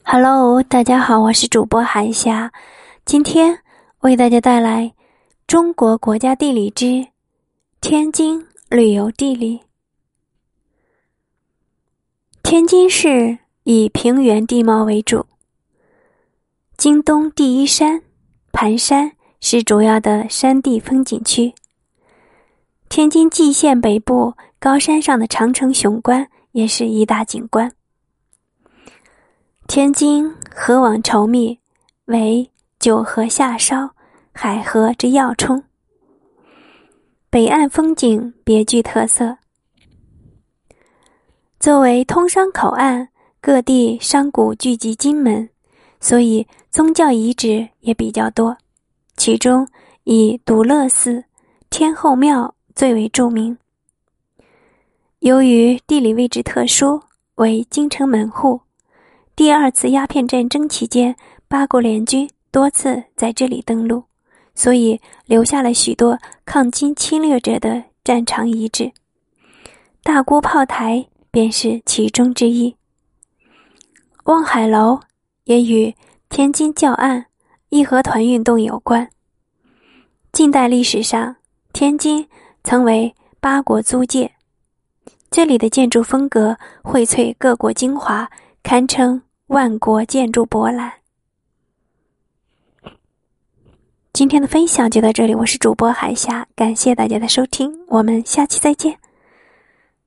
Hello，大家好，我是主播韩霞，今天为大家带来《中国国家地理之天津旅游地理》。天津市以平原地貌为主，京东第一山盘山是主要的山地风景区。天津蓟县北部高山上的长城雄关也是一大景观。天津河网稠密，为九河下梢，海河之要冲。北岸风景别具特色。作为通商口岸，各地商贾聚集金门，所以宗教遗址也比较多。其中以独乐寺、天后庙最为著名。由于地理位置特殊，为京城门户。第二次鸦片战争期间，八国联军多次在这里登陆，所以留下了许多抗金侵略者的战场遗址。大沽炮台便是其中之一。望海楼也与天津教案、义和团运动有关。近代历史上，天津曾为八国租界，这里的建筑风格荟萃各国精华。堪称万国建筑博览。今天的分享就到这里，我是主播海霞，感谢大家的收听，我们下期再见。